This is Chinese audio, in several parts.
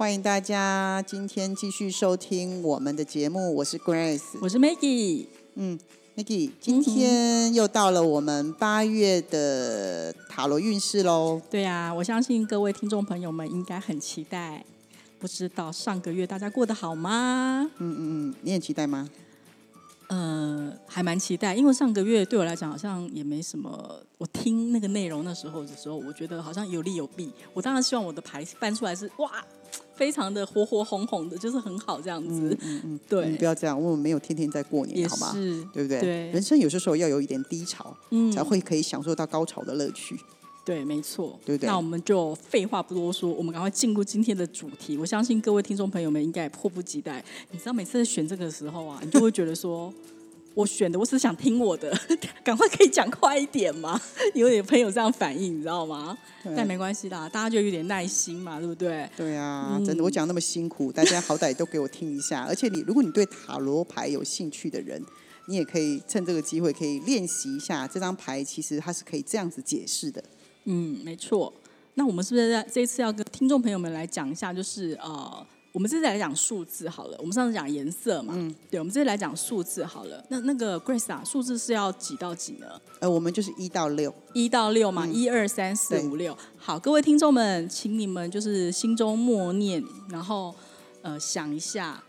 欢迎大家今天继续收听我们的节目，我是 Grace，我是 Maggie。嗯，Maggie，今天又到了我们八月的塔罗运势喽。对啊，我相信各位听众朋友们应该很期待。不知道上个月大家过得好吗？嗯嗯嗯，你很期待吗？呃，还蛮期待，因为上个月对我来讲好像也没什么。我听那个内容那时候的时候，我觉得好像有利有弊。我当然希望我的牌翻出来是哇。非常的火火红红的，就是很好这样子。嗯 嗯，对，你不要这样，我们没有天天在过年，好吗？对不对？对，人生有些时候要有一点低潮，嗯，才会可以享受到高潮的乐趣。对，没错，对不对？那我们就废话不多说，我们赶快进入今天的主题。我相信各位听众朋友们应该也迫不及待。你知道，每次选这个时候啊，你就会觉得说。我选的，我只是想听我的，赶快可以讲快一点吗？有点朋友这样反应，你知道吗？但没关系啦，大家就有点耐心嘛，对不对？对啊，真的，我讲那么辛苦，大家好歹都给我听一下。而且你，如果你对塔罗牌有兴趣的人，你也可以趁这个机会可以练习一下这张牌，其实它是可以这样子解释的。嗯，没错。那我们是不是在这一次要跟听众朋友们来讲一下，就是呃。我们这次来讲数字好了，我们上次讲颜色嘛，嗯，对，我们这次来讲数字好了。那那个 Grace 啊，数字是要几到几呢？呃，我们就是一到六，一到六嘛，一二三四五六。好，各位听众们，请你们就是心中默念，然后呃想一下，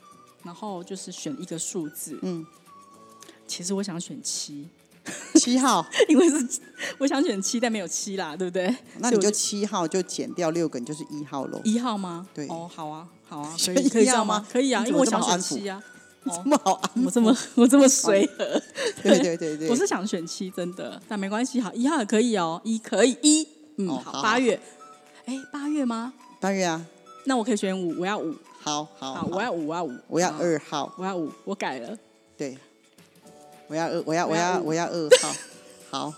然后就是选一个数字。嗯，其实我想选七。七号，因为是我想选七，但没有七啦，对不对？那你就七号就减掉六个，你就是一号喽。一号吗？对。哦，好啊，好啊，可以可以这样吗？可以啊，因为我想选七啊。这么好安我这么我这么随和。对对对对。我是想选七，真的，但没关系，好，一号也可以哦，一可以一。嗯，好，八月。哎，八月吗？八月啊。那我可以选五，我要五。好好，我要五，我要五，我要二号，我要五，我改了。对。我要二，我要我要我要二号，好，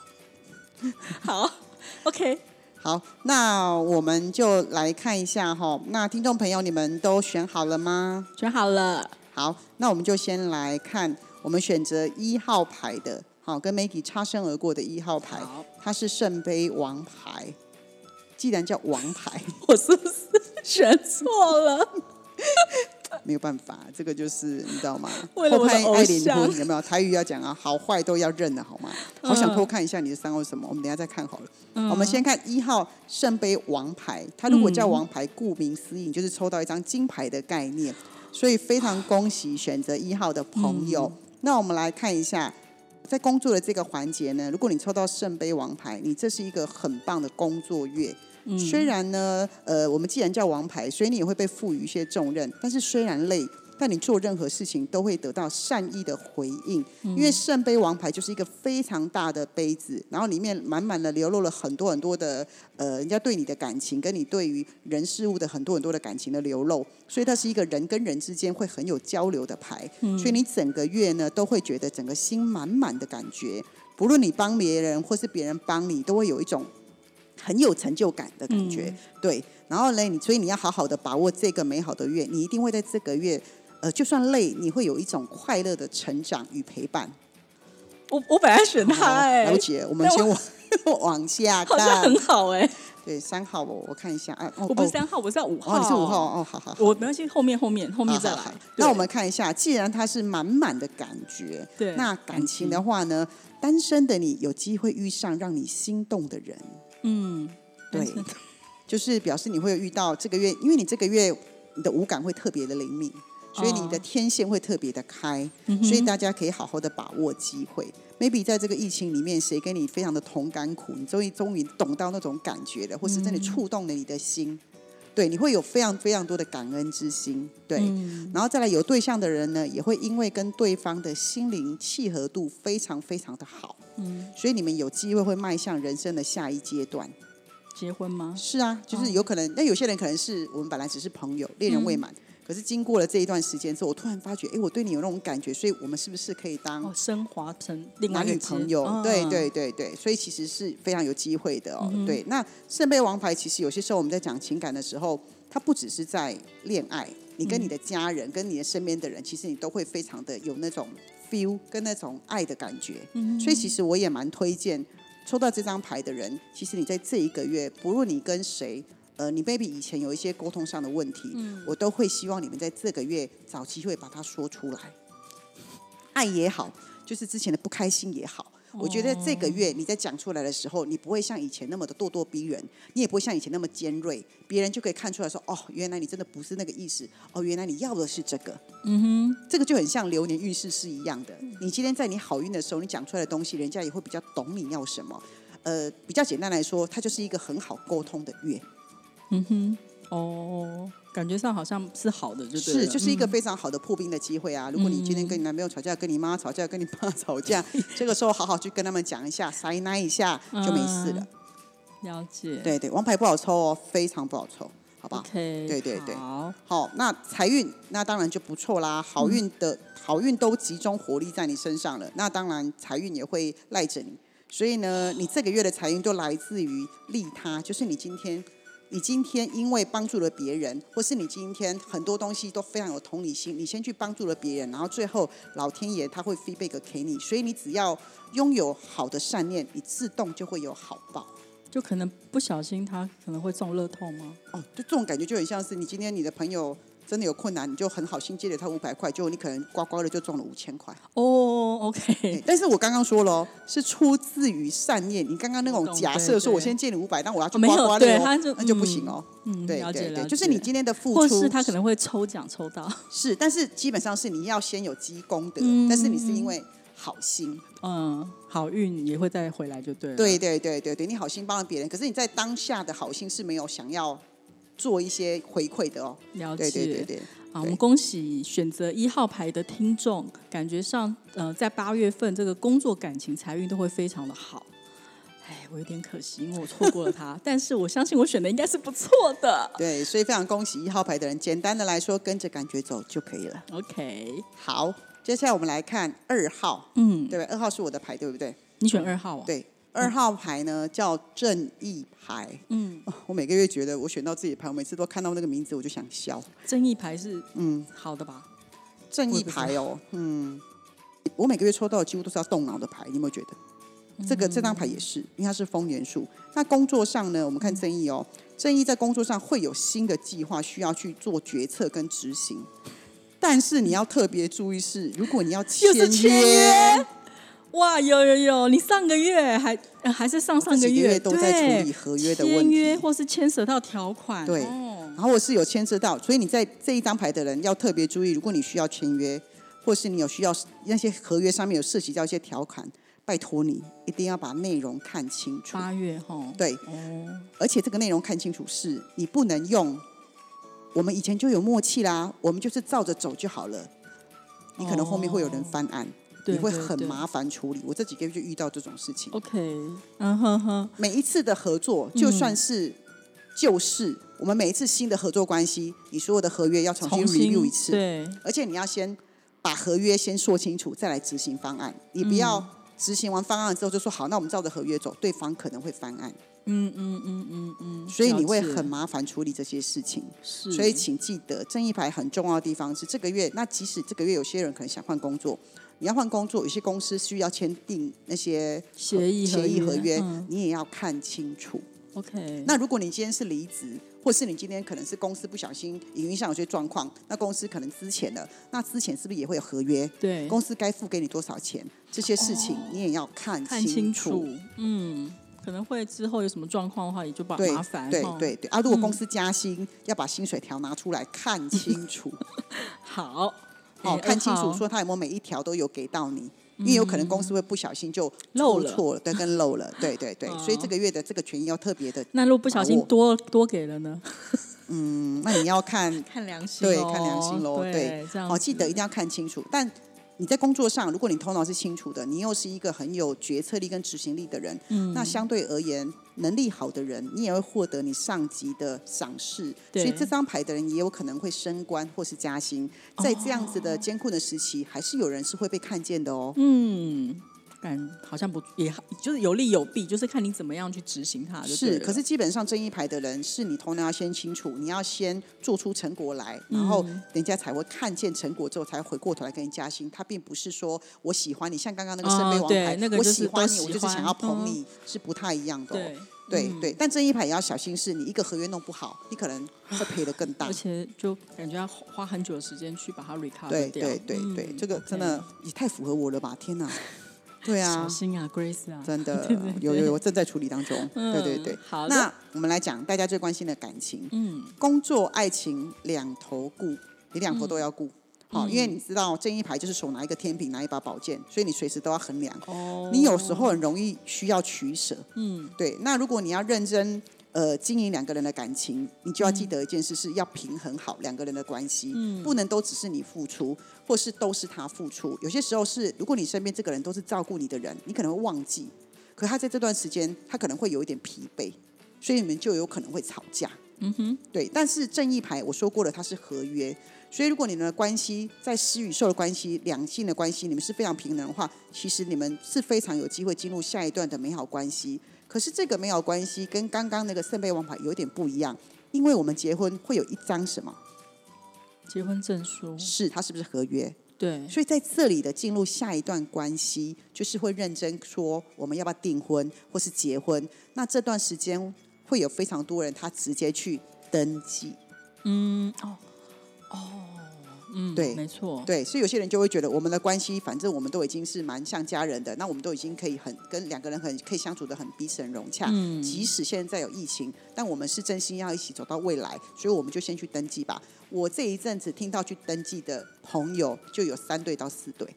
好，OK，好，那我们就来看一下哈。那听众朋友，你们都选好了吗？选好了。好，那我们就先来看我们选择一号牌的，好，跟 Maggie 擦身而过的一号牌，它是圣杯王牌。既然叫王牌，我是不是选错了？没有办法，这个就是你知道吗？偷拍爱莲婚有没有？台语要讲啊，好坏都要认的好吗？好想偷看一下你的三号什么？我们等下再看好了。我们先看一号圣杯王牌，它如果叫王牌，顾名思义就是抽到一张金牌的概念，所以非常恭喜选择一号的朋友。那我们来看一下，在工作的这个环节呢，如果你抽到圣杯王牌，你这是一个很棒的工作月。虽然呢，呃，我们既然叫王牌，所以你也会被赋予一些重任。但是虽然累，但你做任何事情都会得到善意的回应。因为圣杯王牌就是一个非常大的杯子，然后里面满满的流露了很多很多的呃，人家对你的感情，跟你对于人事物的很多很多的感情的流露。所以它是一个人跟人之间会很有交流的牌。所以你整个月呢，都会觉得整个心满满的感觉。不论你帮别人，或是别人帮你，都会有一种。很有成就感的感觉，对。然后呢，你所以你要好好的把握这个美好的月，你一定会在这个月，呃，就算累，你会有一种快乐的成长与陪伴。我我本来选他哎，了解。我们先往往下看，好像很好哎。对，三号我我看一下啊，我不是三号，我是五号。哦，你是五号哦，好好。我没关系，后面后面后面再来。那我们看一下，既然他是满满的感觉，对，那感情的话呢，单身的你有机会遇上让你心动的人。嗯，对，就是表示你会遇到这个月，因为你这个月你的五感会特别的灵敏，所以你的天线会特别的开，所以大家可以好好的把握机会。maybe 在这个疫情里面，谁跟你非常的同甘苦，你终于终于懂到那种感觉了，或是真的触动了你的心，对，你会有非常非常多的感恩之心，对，然后再来有对象的人呢，也会因为跟对方的心灵契合度非常非常的好。嗯，所以你们有机会会迈向人生的下一阶段，结婚吗？是啊，就是有可能。那有些人可能是我们本来只是朋友，恋人未满，可是经过了这一段时间之后，我突然发觉，哎，我对你有那种感觉，所以我们是不是可以当哦，升华成男女朋友？嗯对对对对，所以其实是非常有机会的哦。对，那圣杯王牌其实有些时候我们在讲情感的时候，它不只是在恋爱，你跟你的家人、跟你的身边的人，其实你都会非常的有那种 feel 跟那种爱的感觉。所以其实我也蛮推荐抽到这张牌的人，其实你在这一个月，不论你跟谁。呃，你 baby 以前有一些沟通上的问题，我都会希望你们在这个月找机会把它说出来。爱也好，就是之前的不开心也好，我觉得这个月你在讲出来的时候，你不会像以前那么的咄咄逼人，你也不会像以前那么尖锐，别人就可以看出来说，哦，原来你真的不是那个意思，哦，原来你要的是这个。嗯哼，这个就很像流年运势是一样的。你今天在你好运的时候，你讲出来的东西，人家也会比较懂你要什么。呃，比较简单来说，它就是一个很好沟通的月。嗯哼，哦，感觉上好像是好的，就对了。是，就是一个嗯。非常好的破冰的机会啊！如果你今天跟你男朋友吵架，跟你妈吵架，跟你爸吵架，这个时候好好去跟他们讲一下，塞奶一下就没事了。了解，对对，王牌不好抽哦，非常不好抽，好不好？对对对。好，好，那财运那当然就不错啦，好运的、好运都集中火力在你身上了，那当然财运也会赖着你。所以呢，你这个月的财运都来自于利他，就是你今天，你今天因为帮助了别人，或是你今天很多东西都非常有同理心，你先去帮助了别人，然后最后老天爷他会 feedback 给你，所以你只要拥有好的善念，你自动就会有好报。就可能不小心他可能会中乐透吗？哦，就这种感觉就很像是你今天你的朋友真的有困难，你就很好心借了他五百块，结果你可能刮刮的就中了五千块。哦对，OK，但是我刚刚说了哦，是出自于善念。你刚刚那种假设说我先借你五百，但我要去哦没有刮刮乐哦，对他就那就不行哦。嗯，对对对，就是你今天的付或出是他可能会抽奖抽到，是，但是基本上是你要先有积功德，嗯但是你是因为好心。嗯，好运也会再回来就对了，对对对对对，你好心帮了别人，可是你在当下的好心是没有想要做一些回馈的哦。了解，对对对对。啊，我们恭喜选择一号牌的听众，感觉上呃，在八月份这个工作、感情、财运都会非常的好。哎，我有点可惜，因为我错过了他，但是我相信我选的应该是不错的。对，所以非常恭喜一号牌的人。简单的来说，跟着感觉走就可以了。OK，好，接下来我们来看二号，嗯，对？二号是我的牌，对不对？你选二号啊？，对，二号牌呢叫正义牌。嗯，哦 我每个月觉得我选到自己的牌，我每次都看到那个名字我就想笑。正义牌是嗯，好的吧？正义牌哦，嗯，我每个月抽到的几乎都是要动脑的牌，你有没有觉得？这个这张牌也是，因为它是风元素。那工作上呢，我们看正义哦，正义在工作上会有新的计划需要去做决策跟执行，但是你要特别注意是，如果你要签又是签约约，哇，有有有，你上个月还、呃还是上上个月月都在对处理合约的问签约题。或是牵涉到条款，对哦然后我是有牵涉到，所以你在这一张牌的人要特别注意，如果你需要签约，或是你有需要那些合约上面有涉及到一些条款，拜托你一定要把内容看清楚。八月哈，对，哦，而且这个内容看清楚是，你不能用我们以前就有默契啦，我们就是照着走就好了。你可能后面会有人翻案，对你会很麻烦处理。我这几个月就遇到这种事情。OK，嗯哼哼，每一次的合作，就算是旧事，我们每一次新的合作关系，你所有的合约要重新 review 一次，对，而且你要先把合约先说清楚，再来执行方案。你不要执行完方案之后就说好，那我们照着合约走，对方可能会翻案，嗯嗯嗯嗯嗯，所以你会很麻烦处理这些事情。是，所以请记得，正义牌很重要的地方是这个月。那即使这个月有些人可能想换工作，你要换工作，有些公司需要签订那些协议协议合约，嗯你也要看清楚。OK，那如果你今天是离职，或是你今天可能是公司不小心营运上有些状况，那公司可能之前的，那之前是不是也会有合约？对公司该付给你多少钱？这些事情你也要看看清楚。嗯，可能会之后有什么状况的话，也就把对麻烦，哈，对对对啊！如果 公司加薪，要把薪水条拿出来看清楚。好，哦，哎看清楚，说他有没有每一条都有给到你，因为有可能公司会不小心就漏错了，对，跟漏了，对对对，所以这个月的这个权益要特别的，那如果不小心多多给了呢？嗯，那你要看，看良心对，看良心喽，对，这样。哦，记得一定要看清楚。但你在工作上，如果你头脑是清楚的，你又是一个很有决策力跟执行力的人，嗯。那相对而言，能力好的人，你也会获得你上级的赏识，所以这张牌的人也有可能会升官或是加薪。在这样子的艰困的时期，还是有人是会被看见的哦。嗯，感好像不也就是有利有弊，就是看你怎么样去执行它是，可是基本上正义牌的人，是你头脑要先清楚，你要先做出成果来，然后嗯人家才会看见成果之后，才回过头来跟你加薪。他并不是说我喜欢你，像刚刚那个圣杯哦王牌，对那个我喜欢你，我就是想要捧你，是不太一样的、哦。对对、嗯对，但正义牌也要小心，是你一个合约弄不好，你可能会赔的更大而。且就感觉要花很久的时间去把它 recover 对掉。对对对，嗯这个真的也太符合我了吧！天哪，对啊。小，心啊，Grace 啊，真的 有有有，我正在处理当中。嗯。对对对，好的。那我们来讲大家最关心的感情。嗯。工作、爱情两头顾，你两头都要顾。嗯。好、因为你知道正一排就是手拿一个天平，拿一把宝剑，所以你随时都要衡量。哦，你有时候很容易需要取舍。嗯。对，那如果你要认真呃经营两个人的感情，你就要记得一件事，是要平衡好两个人的关系，嗯不能都只是你付出，或是都是他付出。有些时候是，如果你身边这个人都是照顾你的人，你可能会忘记，可他在这段时间他可能会有一点疲惫，所以你们就有可能会吵架。嗯哼，对，但是正义牌我说过了，它是合约，所以如果你们的关系在施与受的关系、两性的关系，你们是非常平等的话，其实你们是非常有机会进入下一段的美好关系。可是这个没有关系跟刚刚那个圣杯王牌有点不一样，因为我们结婚会有一张什么？结婚证书，是它是不是合约？对，所以在这里的进入下一段关系，就是会认真说我们要不要订婚或是结婚。那这段时间会有非常多人他直接去登记。嗯哦哦，嗯，对没错，对，所以有些人就会觉得我们的关系，反正我们都已经是蛮像家人的，那我们都已经可以很跟两个人很可以相处的很彼此很融洽。嗯即使现在有疫情，但我们是真心要一起走到未来，所以我们就先去登记吧。我这一阵子听到去登记的朋友就有三对到四对，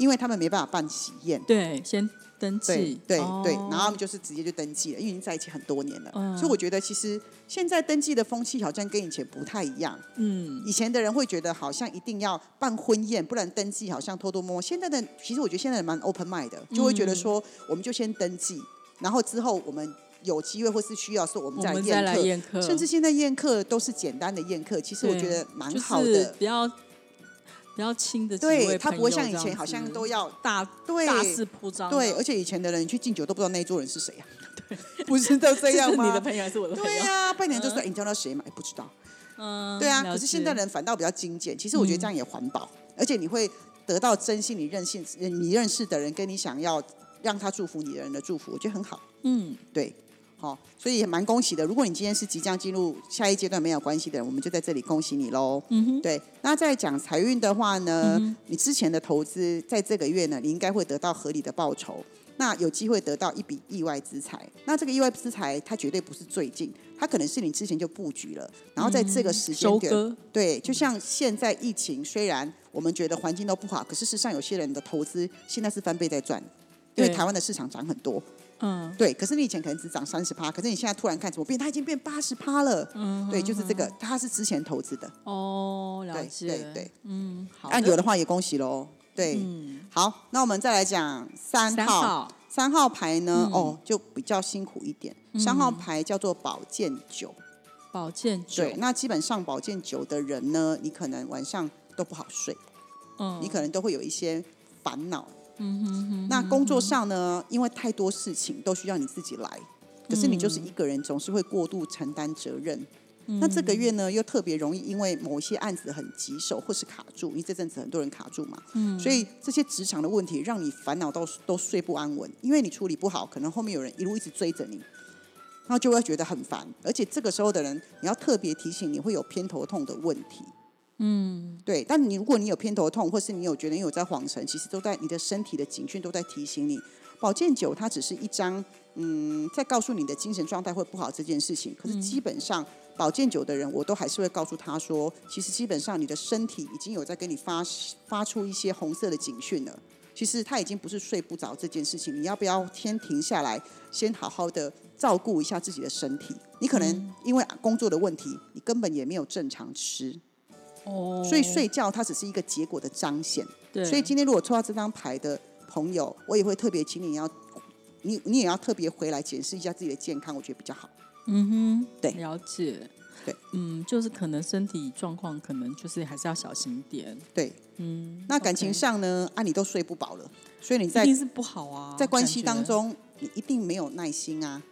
因为他们没办法办喜宴。对，先登对记，对哦对，然后他们就是直接就登记了，因为已经在一起很多年了，嗯所以我觉得其实现在登记的风气好像跟以前不太一样。嗯，以前的人会觉得好像一定要办婚宴，不然登记好像偷偷摸摸。现在的其实我觉得现在人蛮 open mind 的，就会觉得说我们就先登记，然后之后我们有机会或是需要的时候我们再来宴宴客，甚至现在宴客都是简单的宴客，其实我对觉得蛮就是好的。比较比较亲的几对，位他不会像以前好像都要大对大肆铺张，对，而且以前的人去敬酒都不知道那一桌人是谁呀、不是都这样吗？你的朋友还是我的朋友？对呀、拜年就是哎你知道谁嘛？哎，不知道。嗯，对啊，可是现在人反倒比较精简。其实我觉得这样也环保，而且你会得到真心你认识你认识的人跟你想要让他祝福你的人的祝福，我觉得很好。嗯，对，好、所以也蛮恭喜的。如果你今天是即将进入下一阶段没有关系的人，我们就在这里恭喜你喽。嗯哼，对，那在讲财运的话呢，嗯你之前的投资在这个月呢，你应该会得到合理的报酬。那有机会得到一笔意外之财，那这个意外之财，它绝对不是最近，它可能是你之前就布局了，然后在这个时间点，对，就像现在疫情，虽然我们觉得环境都不好，可是事实上有些人的投资现在是翻倍在赚，因为台湾的市场涨很多，嗯。对。可是你以前可能只涨三十趴，可是你现在突然看怎么变，它已经变八十趴了，嗯，对，就是这个，它是之前投资的，哦，了对解，对对，嗯，好。按有的话也恭喜喽，对。嗯，好，那我们再来讲三三号，三号牌呢，嗯。哦，就比较辛苦一点，三号牌叫做保健酒，保健酒对，，那基本上保健酒的人呢，你可能晚上都不好睡。嗯，你可能都会有一些烦恼。嗯哼哼，那工作上呢，因为太多事情都需要你自己来，可是你就是一个人，总是会过度承担责任。那这个月呢，又特别容易因为某一些案子很棘手或是卡住，因为这阵子很多人卡住嘛，所以这些职场的问题让你烦恼到都睡不安稳，因为你处理不好，可能后面有人一路一直追着你，然后就会觉得很烦。而且这个时候的人，你要特别提醒你会有偏头痛的问题。嗯，对，但你如果你有偏头痛，或是你有觉得你有在晃神，其实都在你的身体的警讯都在提醒你。保健酒它只是一张，嗯，在告诉你的精神状态会不好这件事情。可是基本上，保健酒的人，我都还是会告诉他说，其实基本上你的身体已经有在跟你发发出一些红色的警讯了。其实他已经不是睡不着这件事情，你要不要先停下来，先好好的照顾一下自己的身体？你可能因为工作的问题，你根本也没有正常吃。哦，所以睡觉它只是一个结果的彰显。对，所以今天如果抽到这张牌的朋友，我也会特别请你要你你也要特别回来检视一下自己的健康，我觉得比较好。嗯哼，对了解。对，嗯，就是可能身体状况，可能就是还是要小心一点。对，嗯，那感情上呢？啊，你都睡不饱了，所以你在一定是不好啊，在关系当，中，你一定没有耐心啊。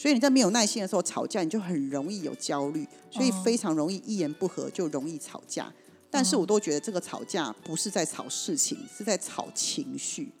所以你在没有耐心的时候吵架，你就很容易有焦虑，所以哦非常容易一言不合就容易吵架。但是哦我都觉得这个吵架不是在吵事情，是在吵情绪。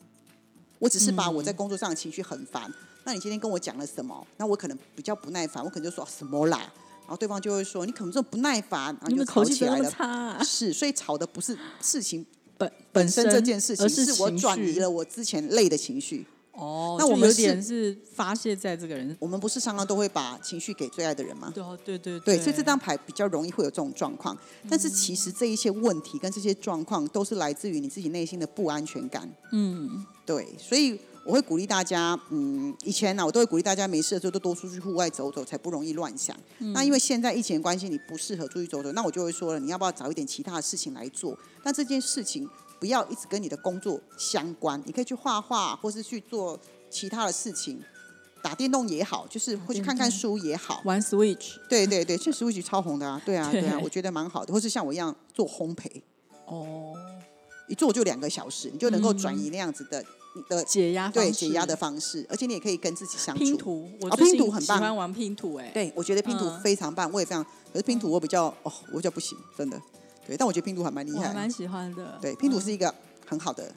我只是把嗯我在工作上的情绪很烦，那你今天跟我讲了什么？那我可能比较不耐烦，我可能就说什么啦，然后对方就会说你可能这么不耐烦，然后就吵起来了。是，所以吵的不是事情本本身这件事情，是我转移了我之前累的情绪。哦，那我们就有点是发泄在这个人。我们不是常常都会把情绪给最爱的人吗？对哦，对对对，所以这张牌比较容易会有这种状况。但是其实这一些问题跟这些状况都是来自于你自己内心的不安全感。嗯，对，所以我会鼓励大家，嗯，以前呢、我都会鼓励大家没事的时候都多出去户外走走，才不容易乱想。那因为现在疫情的关系，你不适合出去走走，那我就会说了，你要不要找一点其他的事情来做？但这件事情不要一直跟你的工作相关，你可以去画画，或是去做其他的事情。打电动也好，就是会去看看书也好，玩 Switch 对对对，确实 Switch 超红的啊，对啊对。啊，我觉得蛮好的，或是像我一样做烘焙，哦，一做就两个小时，你就能够转移那样子的、你的解压对解压的方式，而且你也可以跟自己相处。拼图，我哦最近拼图很棒。喜欢玩拼图，哎，对，我觉得拼图嗯。非常棒，我也非常，可是拼图我比较哦，我比较不行，真的。对，但我觉得拼图还蛮厉害。蛮喜欢的。对，拼图嗯是一个很好的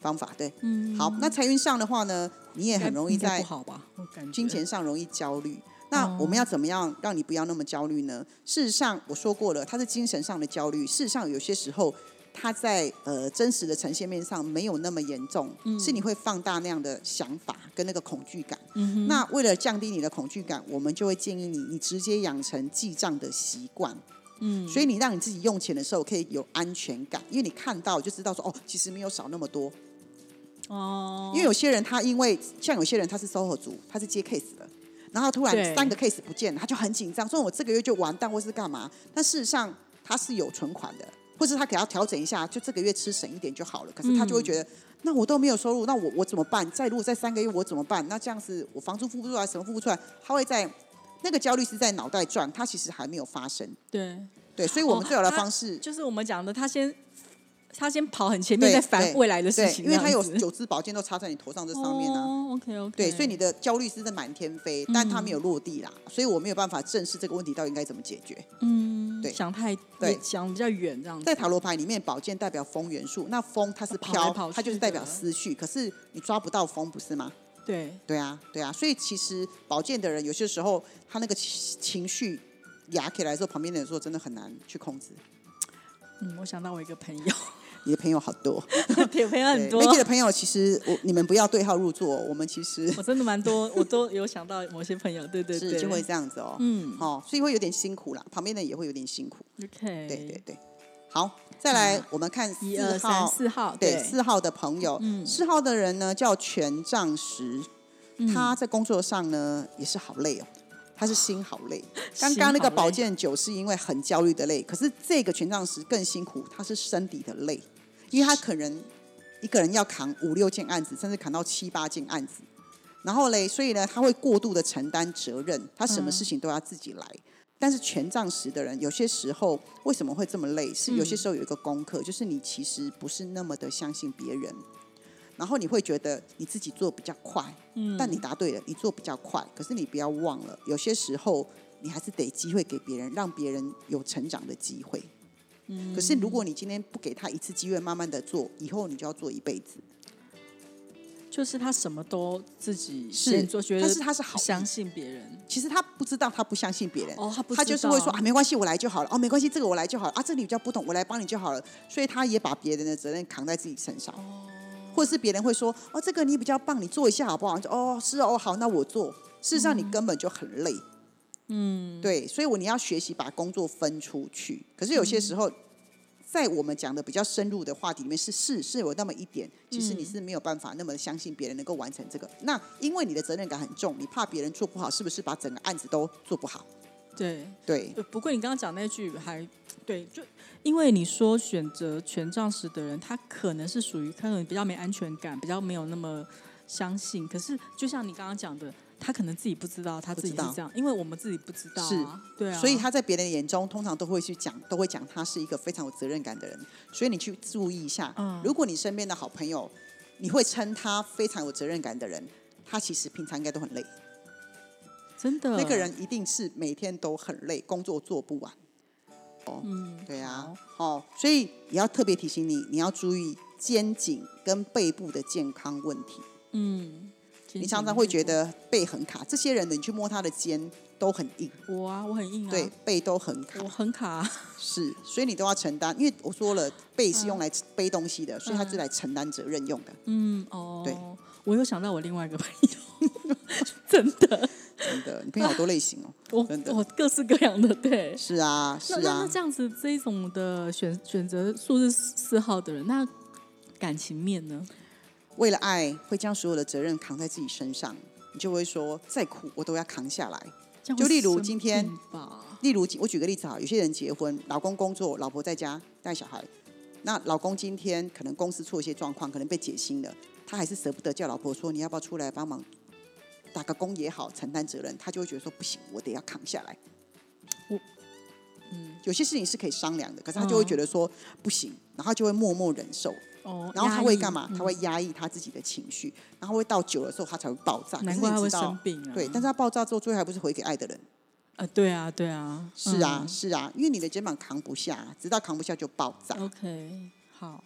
方法。对，嗯，好，那财运上的话呢，你也很容易在不好吧？我感觉金钱上容易焦虑。那我们要怎么样让你不要那么焦虑呢？事实上，我说过了，它是精神上的焦虑。事实上，有些时候它在呃真实的呈现面上没有那么严重，是你会放大那样的想法跟那个恐惧感。嗯那为了降低你的恐惧感，我们就会建议你，你直接养成记账的习惯。嗯，所以你让你自己用钱的时候可以有安全感，因为你看到就知道说哦，其实没有少那么多。哦，因为有些人他因为像有些人他是 SOHO 族，他是接 case 的，然后突然三个 case 不见了，他就很紧张，说我这个月就完蛋或是干嘛？但事实上他是有存款的，或是他给他调整一下，就这个月吃省一点就好了。可是他就会觉得，那我都没有收入，那我我怎么办？再如果再三个月我怎么办？那这样子我房租付不出来，什么付不出来？他会在那个焦虑是在脑袋转，它其实还没有发生。对，对，所以我们哦最好的方式。就是我们讲的，他先他先跑很前面，对在烦未来的事，情，因为他有九支宝剑都插在你头上这上面啊。哦，OK OK，对，所以你的焦虑是在满天飞，但它没有落地啦，所以我没有办法正视这个问题到底应该怎么解决。嗯，对想太对也想比较远这样子，在塔罗牌里面，宝剑代表风元素，那风它是跑飘它就是代表的思绪，可是你抓不到风，不是吗？对，对啊，对啊，所以其实保健的人有些时候他那个情情绪压起来之后，旁边的人说真的很难去控制。嗯，我想到我一个朋友，你的朋友好多，对，朋友很多。梅，姐的朋友其实我你们不要对号入座，我们其实 我真的蛮多，我都有想到某些朋友，对对对，是就会这样子哦，嗯。哦，所以会有点辛苦啦，旁边的人也会有点辛苦。，OK，对对对，好，再来我们看一四二三号，四号，对四号的朋友，嗯。四号的人呢叫权杖十，他在工作上呢也是好累哦。他是心好累，刚刚那个宝剑九是因为很焦虑的累，可是这个权杖十更辛苦，他是身体的累，因为他可能一个人要扛五六件案子，甚至扛到七八件案子，然后嘞，所以呢，他会过度的承担责任，他什么事情都要自己来。但是权杖十的人，有些时候为什么会这么累？是有些时候有一个功课，就是你其实不是那么的相信别人，然后你会觉得你自己做比较快，嗯但你答对了，你做比较快，可是你不要忘了，有些时候你还是得机会给别人，让别人有成长的机会。嗯可是如果你今天不给他一次机会，慢慢的做，以后你就要做一辈子。就是他什么都自己是先做，觉得但是他是好相信别人，其实他不知道，他不相信别人。哦，他不他知道就是会说啊，没关系，我来就好了。哦，没关系，这个我来就好了。啊，这里比较不懂，我来帮你就好了。所以他也把别人的责任扛在自己身上，或者是别人会说，哦，这个你比较棒，你做一下好不好？就哦，是哦，好，那我做。事实上，你根本就很累。嗯，对，所以我你要学习把工作分出去。可是有些时候，在我们讲的比较深入的话题里面，是是是有那么一点，其实你是没有办法那么相信别人能够完成这个。那因为你的责任感很重，你怕别人做不好，是不是把整个案子都做不好？对。对，呃不过你刚刚讲那句还对，就因为你说选择权杖十的人，他可能是属于可能比较没安全感，比较没有那么相信。可是就像你刚刚讲的，他可能自己不知道他自己这样，因为我们自己不知道、啊，是对啊，所以他在别人眼中通常都会去讲，都会讲他是一个非常有责任感的人。所以你去注意一下，嗯如果你身边的好朋友，你会称他非常有责任感的人，他其实平常应该都很累。真的那个人一定是每天都很累，工作做不完。哦，嗯，对啊好，哦，所以也要特别提醒你，你要注意肩颈跟背部的健康问题。嗯，你常常会觉得背很卡，这些人的你去摸他的肩都很硬，我啊，我很硬啊，对，背都很卡我，很卡、啊，是，所以你都要承担。因为我说了，背是用来背东西嗯的，所以他是来承担责任用的。嗯，哦，对，我又想到我另外一个朋友，真的，真的，你朋友好多类型哦。我真的我各式各样的，对。是啊，是啊那这样子，这一种的选选择数字四号的人，那感情面呢？为了爱，会将所有的责任扛在自己身上，你就会说，再苦我都要扛下来。就例如今天，例如，我举个例子啊，有些人结婚，老公工作，老婆在家带小孩。那老公今天可能公司出了一些状况，可能被解薪了，他还是舍不得叫老婆说你要不要出来帮忙打个工也好，承担责任。他就会觉得说不行，我得要扛下来。我嗯，有些事情是可以商量的，可是他就会觉得说不行，然后他就会默默忍受，哦，然后他会干嘛？嗯他会压抑他自己的情绪，然后会到久的时候他才会爆炸。难怪他会生，病啊。对，但是他爆炸之后，最后还不是回给爱的人。啊，对啊，对啊，是啊，嗯是啊，因为你的肩膀扛不下，直到扛不下就爆炸。OK，好。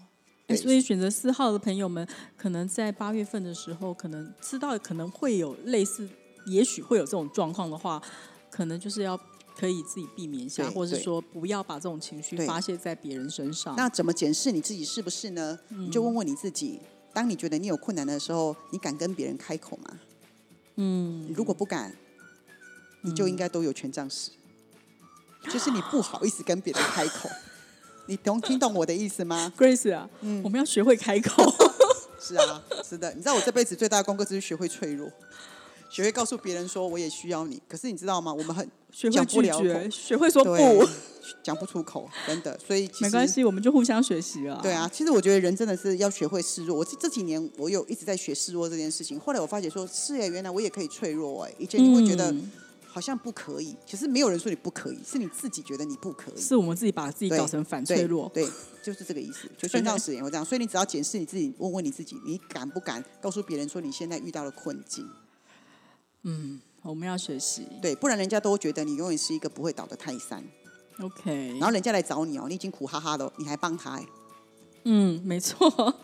所以选择四号的朋友们，可能在八月份的时候，可能知道可能会有类似，也许会有这种状况的话，可能就是要可以自己避免一下，或者是说不要把这种情绪发泄在别人身上。那怎么检视你自己是不是呢？嗯你就问问你自己，当你觉得你有困难的时候，你敢跟别人开口吗？嗯如果不敢，你就应该都有权杖十，就是你不好意思跟别人开口。你懂听懂我的意思吗？，Grace 啊，嗯我们要学会开口。是啊，是的。你知道我这辈子最大的功课就是学会脆弱，学会告诉别人说我也需要你。可是你知道吗？我们很学会讲不了拒绝，口学会说不，讲不出口，真的。所以没关系，我们就互相学习啊。对，啊，其实我觉得人真的是要学会示弱。我这这几年我有一直在学示弱这件事情，后来我发觉说，是哎，原来我也可以脆弱哎。以前你会觉得嗯好像不可以，其实没有人说你不可以，是你自己觉得你不可以。是我们自己把自己搞成反脆弱。对，就是这个意思。就玄奘使也会这样，所以你只要检视你自己，问问你自己，你敢不敢告诉别人说你现在遇到了困境？我们要学习。对，不然人家都觉得你永远是一个不会倒的泰山，OK，然后人家来找你哦，你已经苦哈哈的哦，你还帮他哎，嗯，没错。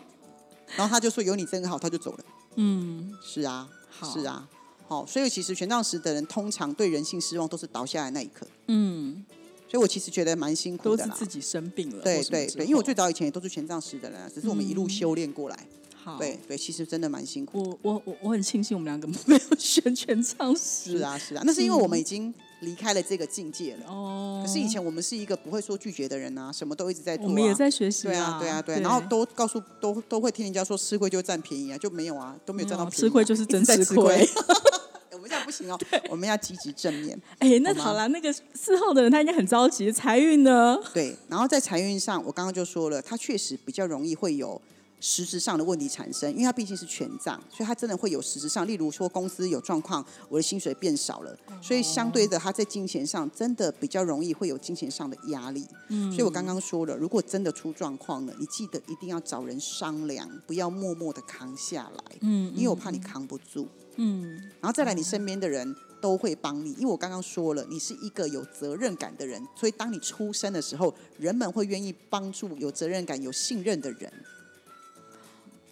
然后他就说有你真好，他就走了。嗯，是啊，好是啊，好、所以其实权杖十的人通常对人性失望都是倒下来那一刻，嗯，所以我其实觉得蛮辛苦的啦都是自。己生病了。对对对，因为我最早以前也都是权杖十的人啊，只是我们一路嗯修炼过来。好。对对，其实真的蛮辛苦。我我我我很庆幸我们两个 没有选权杖十。是。啊是啊，那是因为我们已经离开了这个境界了。哦。可是以前我们是一个不会说拒绝的人啊，什么都一直在做、啊。我们也在学习对啊，对啊，对啊，然后都告诉都都会听人家说吃亏就占便宜啊，就没有啊，都没有占到便宜吃亏就是真吃吃亏亏。我们这样不行哦，我们要积极正面。哎，那好吗好啦，那个四号的人他应该很着急，财运呢？对，然后在财运上，我刚刚就说了，他确实比较容易会有实质上的问题产生，因为它毕竟是权杖，所以它真的会有实质上，例如说公司有状况，我的薪水变少了，所以相对的，它在金钱上真的比较容易会有金钱上的压力。嗯，所以我刚刚说了，如果真的出状况了，你记得一定要找人商量，不要默默的扛下来，嗯因为我怕你扛不住。嗯然后再来，你身边的人都会帮你，因为我刚刚说了，你是一个有责任感的人，所以当你出生的时候，人们会愿意帮助有责任感、有信任的人。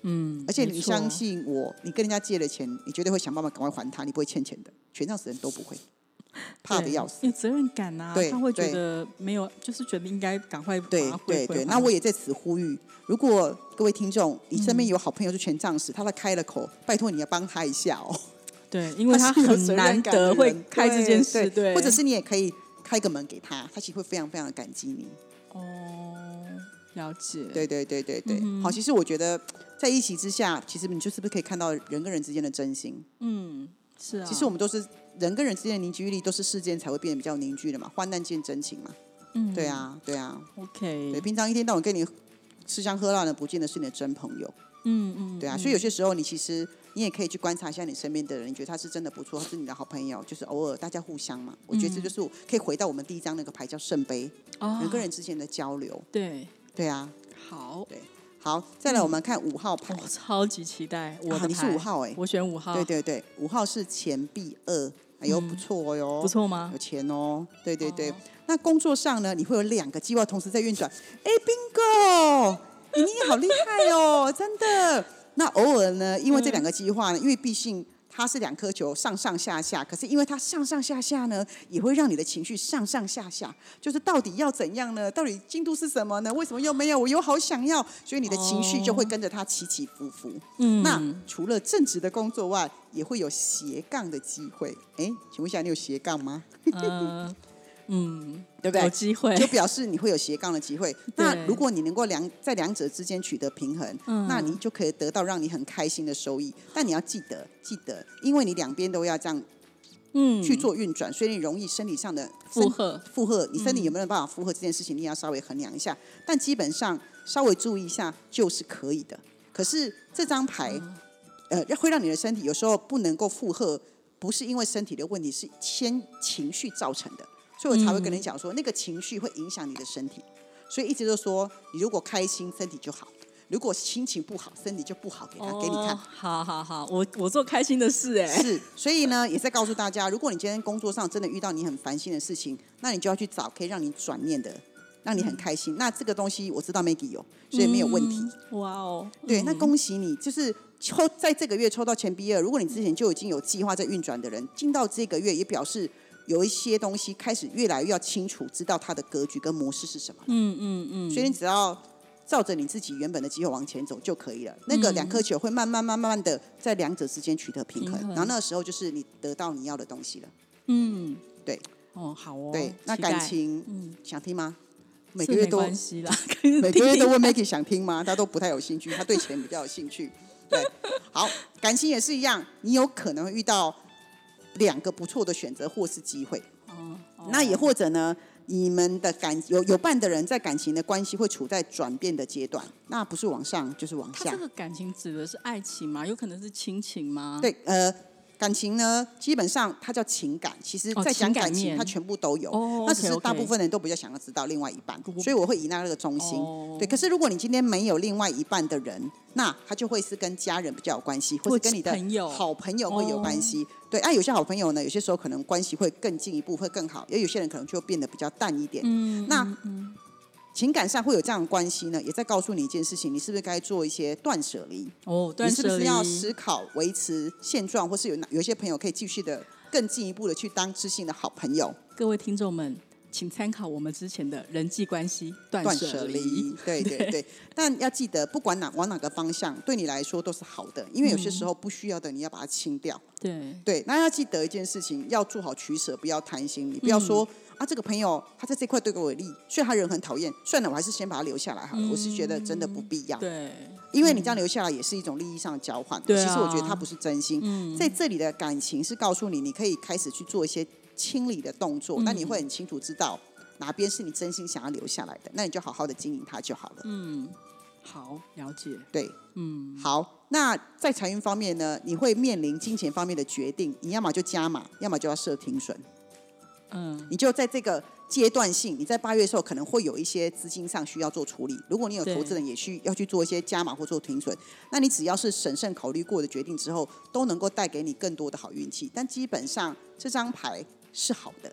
嗯，而且你相信我，你跟人家借了钱，你绝对会想办法赶快还他，你不会欠钱的。全上死人都不会，怕的要死。有责任感啊，对他会觉得没有，就是觉得应该赶快对对对，那我也在此呼吁，如果各位听众，你身嗯边有好朋友是权杖使，他都开了口，拜托你要帮他一下哦。对，因为他很难得会开这件事，对，对，或者是你也可以开个门给他，他其实会非常非常的感激你。哦，了解，对对对对对，嗯好，其实我觉得在一起之下，其实你就是不是可以看到人跟人之间的真心？嗯，是啊，其实我们都是人跟人之间的凝聚力，都是事件才会变得比较凝聚的嘛，患难见真情嘛。嗯对啊，对啊，，OK，对，平常一天到晚跟你吃香喝辣的，不见得是你的真朋友。嗯嗯，对啊，嗯所以有些时候你其实你也可以去观察一下你身边的人，你觉得他是真的不错，他是你的好朋友，就是偶尔大家互相嘛。我觉得这就是可以回到我们第一张那个牌叫圣杯，哦人跟人之间的交流。对，对啊，好，对。好，再来我们看五号牌。我超级期待我啊你是五号哎我选五号，对对对，五号是钱币二，哎呦不错哟，不错吗？有？钱哦。对对对，哦。那工作上呢，你会有两个计划同时在运转。哎，bingo，你也好厉害哦，真的。那偶尔呢，因为这两个计划呢，因为毕竟它是两颗球上上下下，可是因为它上上下下呢，也会让你的情绪上上下下，就是到底要怎样呢？到底进度是什么呢？为什么又没有？我又好想要，所以你的情绪就会跟着它起起伏伏。嗯那除了正职的工作外，也会有斜杠的机会。哎，请问一下，你有斜杠吗？嗯 嗯，对不对有机会就表示你会有斜杠的机会。那如果你能够两在两者之间取得平衡，嗯那你就可以得到让你很开心的收益。但你要记得，记得，因为你两边都要这样嗯去做运转，所以你容易身体上的负荷，负荷，你身体有没有办法负荷这件事情，你要稍微衡量一下。但基本上稍微注意一下就是可以的。可是这张牌，嗯呃，会让你的身体有时候不能够负荷，不是因为身体的问题，是先情绪造成的。所以我才会跟你讲说，那个情绪会影响你的身体。所以一直都说，你如果开心，身体就好；如果心情不好，身体就不好。给他、给你看哦。好好好，我我做开心的事哎，是，所以呢，也在告诉大家，如果你今天工作上真的遇到你很烦心的事情，那你就要去找可以让你转念的，让你很开心。那这个东西我知道 Maggie 有，所以没有问题。嗯哇哦，对，那嗯恭喜你，就是抽在这个月抽到前 B 二。如果你之前就已经有计划在运转的人，进到这个月也表示有一些东西开始越来越要清楚，知道它的格局跟模式是什么。嗯嗯嗯，所以你只要照着你自己原本的计划往前走就可以了。那个两颗球会慢慢慢慢的在两者之间取得平衡，然后那时候就是你得到你要的东西了。嗯对哦好哦，对，那感情、嗯想听吗？每个月都 每个月都问 Maggie 想听吗？他都不太有兴趣，他对钱比较有兴趣。对，好，感情也是一样，你有可能会遇到两个不错的选择或是机会。哦哦那也或者呢，你们的感有有伴的人在感情的关系会处在转变的阶段，那不是往上就是往下这。个感情指的是爱情吗？有可能是亲情吗？，对，呃，感情呢，基本上它叫情感，其实哦在讲感感情，它全部都有。哦那只是大部分人都比较想要知道另外一半，所以我会以那个中心。哦对，可是如果你今天没有另外一半的人，那他就会是跟家人比较有关系，或或是跟你的好朋友会有关哦系。对，啊，有些好朋友呢，有些时候可能关系会更进一步，会更好；，也有些人可能就变得比较淡一点。嗯，那情感上会有这样的关系呢，也在告诉你一件事情：你是不是该做一些断舍离？哦，你断舍离是不是要思考维持现状，或是有哪有一些朋友可以继续的更进一步的去当知性的好朋友？各位听众们，请参考我们之前的人际关系断舍离，对对对。但要记得，不管哪往哪个方向，对你来说都是好的，因为有些时候不需要的你要把它清掉。对，对，那要记得一件事情，要做好取舍，不要贪心。你不要说、啊，这个朋友他在这块对我有利，虽然他人很讨厌，算了，我还是先把他留下来好了。我是觉得真的不必要，对，因为你这样留下来也是一种利益上的交换。对啊其实我觉得他不是真心，嗯在这里的感情是告诉你，你可以开始去做一些清理的动作，那、你会很清楚知道哪边是你真心想要留下来的，那你就好好的经营它就好了。嗯，好，了解，对，嗯，好，那在财运方面呢，你会面临金钱方面的决定，你要么就加码，要么就要设停损。嗯，你就在这个阶段性，你在八月的时候可能会有一些资金上需要做处理。如果你有投资人也需要去做一些加码或做停损，那你只要是审慎考虑过的决定之后，都能够带给你更多的好运气。但基本上这张牌是好的，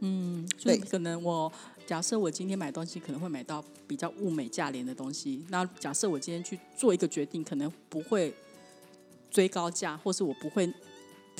嗯，所以对可能我假设我今天买东西可能会买到比较物美价廉的东西，那假设我今天去做一个决定，可能不会追高价，或是我不会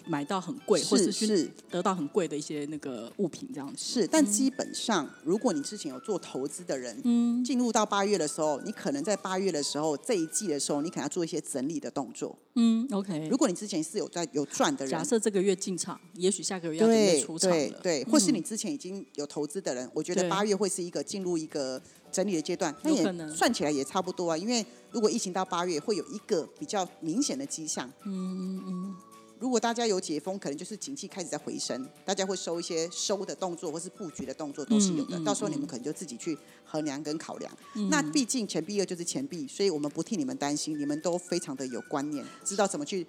买到很贵，或是是去得到很贵的一些那个物品这样子。是。但基本上，如果你之前有做投资的人，嗯，进入到八月的时候，你可能在八月的时候这一季的时候，你可能要做一些整理的动作。嗯，OK 如。果你之前是有在有赚的人，假设这个月进场，也许下个月要准备出场了。对对，或是嗯你之前已经有投资的人，我觉得八月会是一个进入一个整理的阶段，那也算起来也差不多啊。因为如果疫情到八月，会有一个比较明显的迹象。嗯嗯如果大家有解封，可能就是景气开始在回升，大家会收一些收的动作或是布局的动作都是有的。嗯嗯到时候你们嗯可能就自己去衡量跟考量。嗯那毕竟钱币二就是钱币，所以我们不替你们担心，你们都非常的有观念，知道怎么去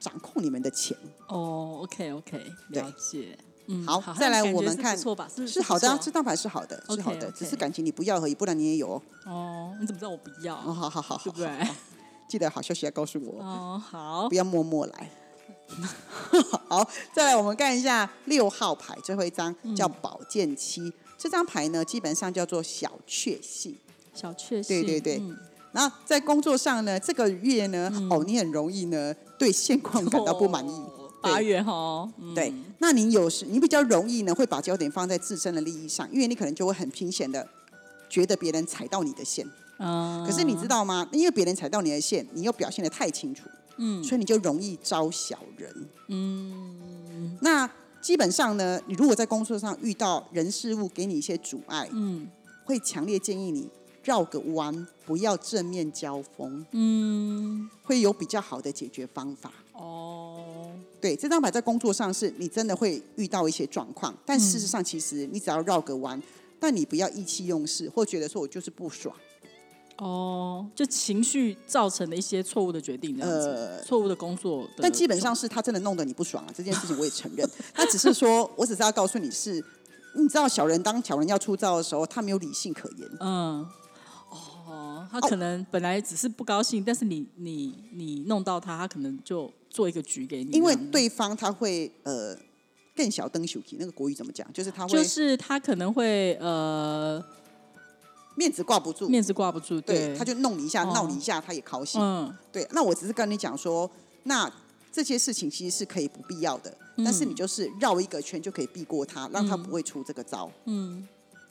掌控你们的钱。哦，OK OK，对了解。嗯，好，再来我们看，不错吧？是是好的这张牌是好的，是好的只是感情你不要而已，不然你也有哦。哦，你怎么知道我不要？哦，好好好好，对不对记得好消息要告诉我，哦，好不，要默默来。好，再来我们看一下六号牌，最后一张嗯叫宝剑七。这张牌呢，基本上叫做小确幸。小确幸。对对对嗯然后在工作上呢，这个月呢，哦，你很容易呢对现况感到不满意。哦八月哈，嗯对，那你有时你比较容易呢，会把焦点放在自身的利益上，因为你可能就会很明显的觉得别人踩到你的线。嗯，可是你知道吗？因为别人踩到你的线，你又表现的太清楚，嗯。所以你就容易招小人。嗯。那基本上呢，你如果在工作上遇到人事物给你一些阻碍，嗯。会强烈建议你绕个弯，不要正面交锋，嗯，会有比较好的解决方法。哦，对，这张牌在工作上是你真的会遇到一些状况，但事实上其实你只要绕个弯，但你不要意气用事，或觉得说我就是不爽。哦，就情绪造成的一些错误的决定，这样子，呃错误的工作的，但基本上是他真的弄得你不爽啊，这件 事情我也承认。他只是说我只是要告诉你是，你知道小人当小人要出招的时候，他没有理性可言。嗯，哦，他可能本来只是不高兴，但是你你你弄到他，他可能就做一个局给你，因为对方他会呃更小灯手提，那个国语怎么讲？就是他会就是他可能会呃面子挂不住，面子挂不住，对，他就弄你一下，哦。闹你一下，他也高兴。嗯。对，那我只是跟你讲说，那这些事情其实是可以不必要的，但是你就是绕一个圈就可以避过他，让他不会出这个招。嗯。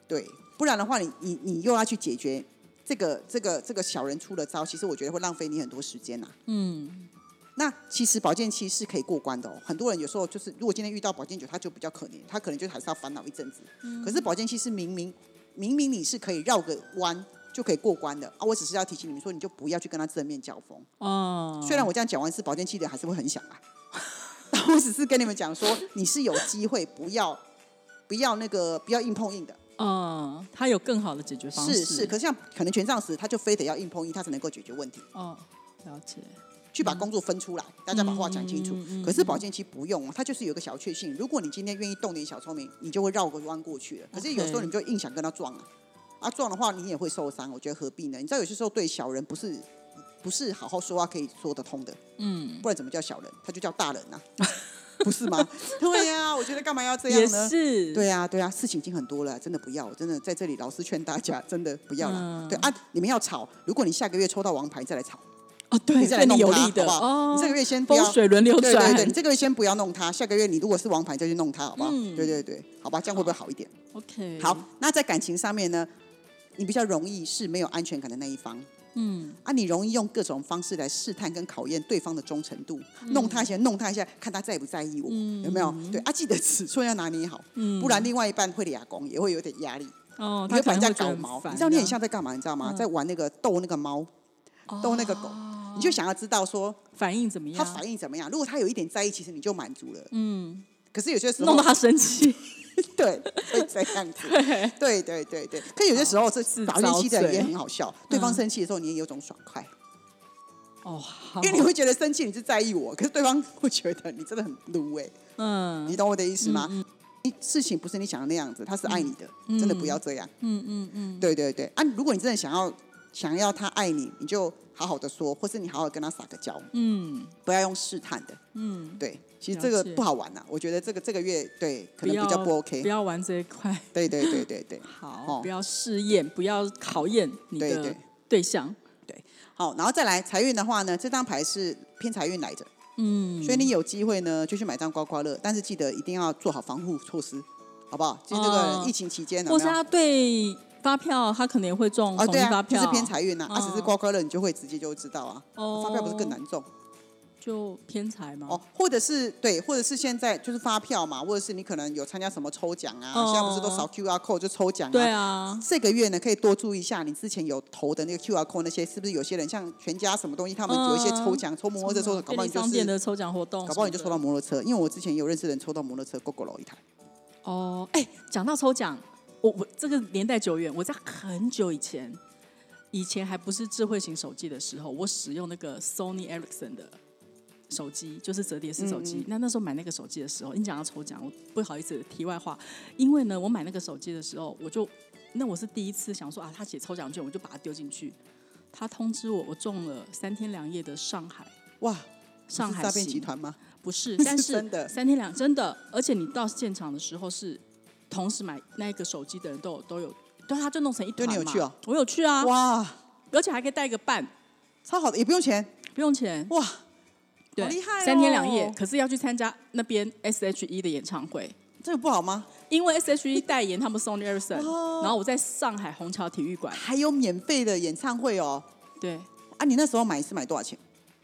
对，不然的话你，你你又要去解决这个这个这个小人出了招，其实我觉得会浪费你很多时间呐、嗯。那其实保健期是可以过关的哦。很多人有时候就是，如果今天遇到保健酒，他就比较可怜，他可能就还是要烦恼一阵子。可是保健期是明明明明你是可以绕个弯就可以过关的。啊，我只是要提醒你们说，你就不要去跟他正面交锋。哦，虽然我这样讲完是保健期的人还是会很想啊，但我只是跟你们讲说，你是有机会，不要不要那个不要硬碰硬的。嗯，他有更好的解决方式，是是，可是像可能权杖时，他就非得要硬碰硬，他才能够解决问题，哦，了解，去把工作分出来，大家把话讲清楚。可是保健期不用哦，它就是有个小确幸，如果你今天愿意动点小聪明，你就会绕个弯过去了。可是有时候你就硬想跟他撞啊，啊撞的话你也会受伤，我觉得何必呢？你知道有些时候对小人不是不是好好说话可以说得通的，嗯，不然怎么叫小人？他就叫大人呐、不是吗？对呀、我觉得干嘛要这样呢？是，对呀、对呀、事情已经很多了，真的不要，真的在这里老师劝大家，真的不要了。嗯对啊，你们要吵，如果你下个月抽到王牌再来吵，哦，对，你再来弄他，对你有利的好不好？哦，你这个月先不要风水轮流对转，对对，你这个月先不要弄他，下个月你如果是王牌再去弄他，好不好？嗯对对对，好吧，这样会不会好一点？OK，好，那在感情上面呢，你比较容易是没有安全感的那一方。嗯，啊，你容易用各种方式来试探跟考验对方的忠诚度，嗯弄他一下，弄他一下，看他在不在意我，有没有？对啊，记得尺寸要拿捏好，不然另外一半会俩公，也会有点压力，哦，你会把人家他可能会觉得搞毛。很烦你知道你很像在干嘛？你知道吗？在玩那个逗那个猫，逗那个狗，你就想要知道说反应怎么他样？反应怎么样。如果他有一点在意，其实你就满足了。嗯，可是有些时候弄到他生气，对，会这样子。对。对对对，可有些时候这自打练期的人也很好笑，对方生气的时候你也有种爽快，哦，因为你会觉得生气你是在意我，可是对方会觉得你真的很撸哎，嗯。你懂我的意思吗？你事情不是你想的那样子，他是爱你的，真的不要这样。嗯嗯嗯，对对对，啊，如果你真的想要想要他爱你，你就好好的说，或是你好好跟他撒个娇，嗯。不要用试探的。嗯，对，其实这个不好玩呐、我觉得这个这个月对可能比较不 OK 不。要玩这一块，对对对对对。好，哦。不要试验，不要考验你的对对。对象，好，然后再来财运的话呢，这张牌是偏财运来着，嗯，所以你有机会呢就去买张刮刮乐，但是记得一定要做好防护措施，好不好？就这个哦。疫情期间有没有？或是他对发票，他可能也会中哦，对啊，就是偏财运呐，啊，只是嗯刮刮乐你就会直接就知道啊，哦。发票不是更难中？就偏财嘛，哦，或者是对，或者是现在就是发票嘛，或者是你可能有参加什么抽奖啊，哦。现在不是都扫 QR code 就抽奖啊，对啊，这个月呢，可以多注意一下你之前有投的那个 QR code 那些，是不是有些人像全家什么东西，他们有一些抽奖，抽摩托车抽的，搞不好你就是，的抽奖活动，搞不好你就抽到摩托车。因为我之前有认识人抽到摩托车 GoGo 楼一台，哦。哎，讲到抽奖，我我这个年代久远，我在很久以前，以前还不是智慧型手机的时候，我使用那个 Sony Ericsson 的手机，就是折叠式手机。那那时候买那个手机的时候，你讲要抽奖，我不好意思，题外话，因为呢，我买那个手机的时候，我就那我是第一次想说啊，他写抽奖券，我就把它丢进去。他通知我，我中了三天两夜的上海，哇，上海诈骗集团吗？不是，是 但是三天两真的，而且你到现场的时候是同时买那个手机的人都有都有，对，他就弄成一团嘛。你有去哦。我有去啊，哇，而且还可以带一个伴，超好的，也不用钱，不用钱，哇，对，好厉害哦。三天两夜，可是要去参加那边 S.H.E 的演唱会。这个不好吗？因为 S.H.E 代言他们 Sony Ericsson，、哦。然后我在上海虹桥体育馆，还有免费的演唱会哦。对。啊，你那时候买是买多少钱？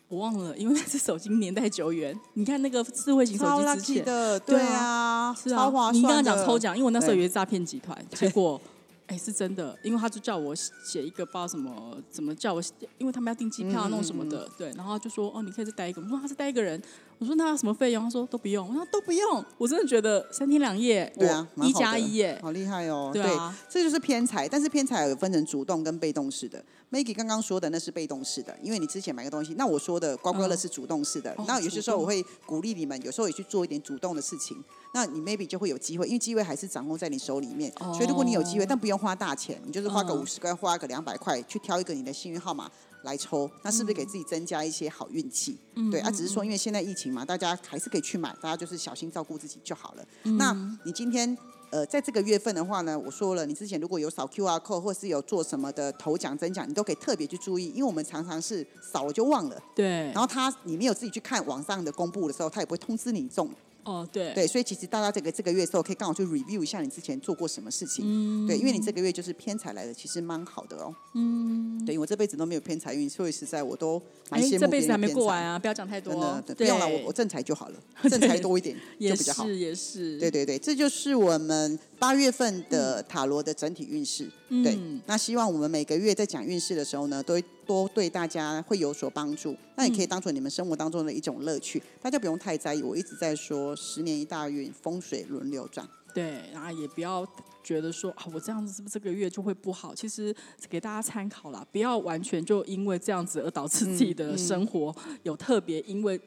我忘了，因为那只手机年代久远，你看那个智慧型手超机之前，的，对对啊，是啊。你刚刚讲抽奖，因为我那时候以为是诈骗集团，结果。哎，是真的，因为他就叫我写一个不知道什么，怎么叫我，因为他们要订机票弄什么的，对，然后就说哦，你可以再带一个，我说他是带一个人，我说那要什么费用？他说都不用，我说都不用，我真的觉得三天两夜，对啊，一加一耶，好厉害哦。对啊这就是偏财，但是偏财有分成主动跟被动式的。Maggie 刚刚说的那是被动式的，因为你之前买个东西，那我说的刮刮乐是主动式的。哦那有些时候我会鼓励你们，有时候也去做一点主动的事情，那你 maybe 就会有机会，因为机会还是掌控在你手里面。所以如果你有机会，哦但不用花大钱，你就是花个嗯五十块，花个两百块，去挑一个你的幸运号码。来抽，那是不是给自己增加一些好运气？嗯对啊，只是说因为现在疫情嘛，大家还是可以去买，大家就是小心照顾自己就好了。嗯那你今天呃，在这个月份的话呢，我说了，你之前如果有扫 QR code 或是有做什么的头奖、增奖，你都可以特别去注意，因为我们常常是扫了就忘了，对然，后他你没有自己去看网上的公布的时候，他也不会通知你中。哦对，对，所以其实大家这个这个月的时候，可以刚好去 review 一下你之前做过什么事情。嗯对，因为你这个月就是偏财来的，其实蛮好的哦。嗯，对我这辈子都没有偏财运，所以实在我都蛮哎羡慕这辈子还没过完啊，不要讲太多真的，，不用了，我我正财就好了，正财多一点就比较好。是也是，对对对，这就是我们八月份的塔罗的整体运势。对嗯，那希望我们每个月在讲运势的时候呢，都多对大家会有所帮助。那也可以当做你们生活当中的一种乐趣，大家不用太在意。我一直在说十年一大运，风水轮流转。对，然后也不要觉得说啊，我这样子是不是这个月就会不好？其实给大家参考啦，不要完全就因为这样子而导致自己嗯的生活有特别因为。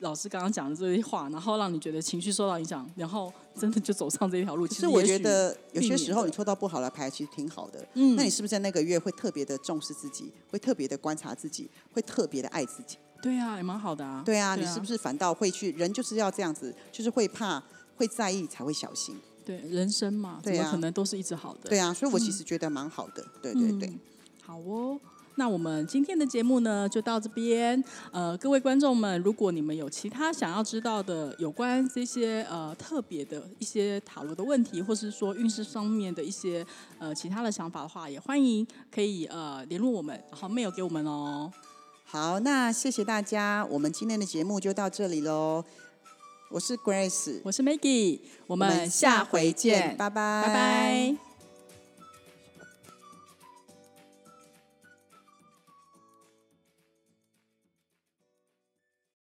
老师刚刚讲的这些话，然后让你觉得情绪受到影响，然后真的就走上这条路。其实我觉得有些时候你抽到不好的牌，其实挺好的。嗯那你是不是在那个月会特别的重视自己，会特别的观察自己，会特别的爱自己？对啊，也蛮好的啊。对啊，你是不是反倒会去？人就是要这样子，就是会怕、会在意，才会小心。对人生嘛，怎对啊么可能都是一直好的？对啊，所以我其实觉得蛮好的。对对对。嗯好哦，那我们今天的节目呢就到这边。呃，各位观众们，如果你们有其他想要知道的有关这些呃特别的一些塔罗的问题，或是说运势上面的一些呃其他的想法的话，也欢迎可以呃联络我们，然后 mail 给我们哦。好，那谢谢大家，我们今天的节目就到这里喽。我是 Grace，我是 Maggie，我们下回见，拜拜，拜拜。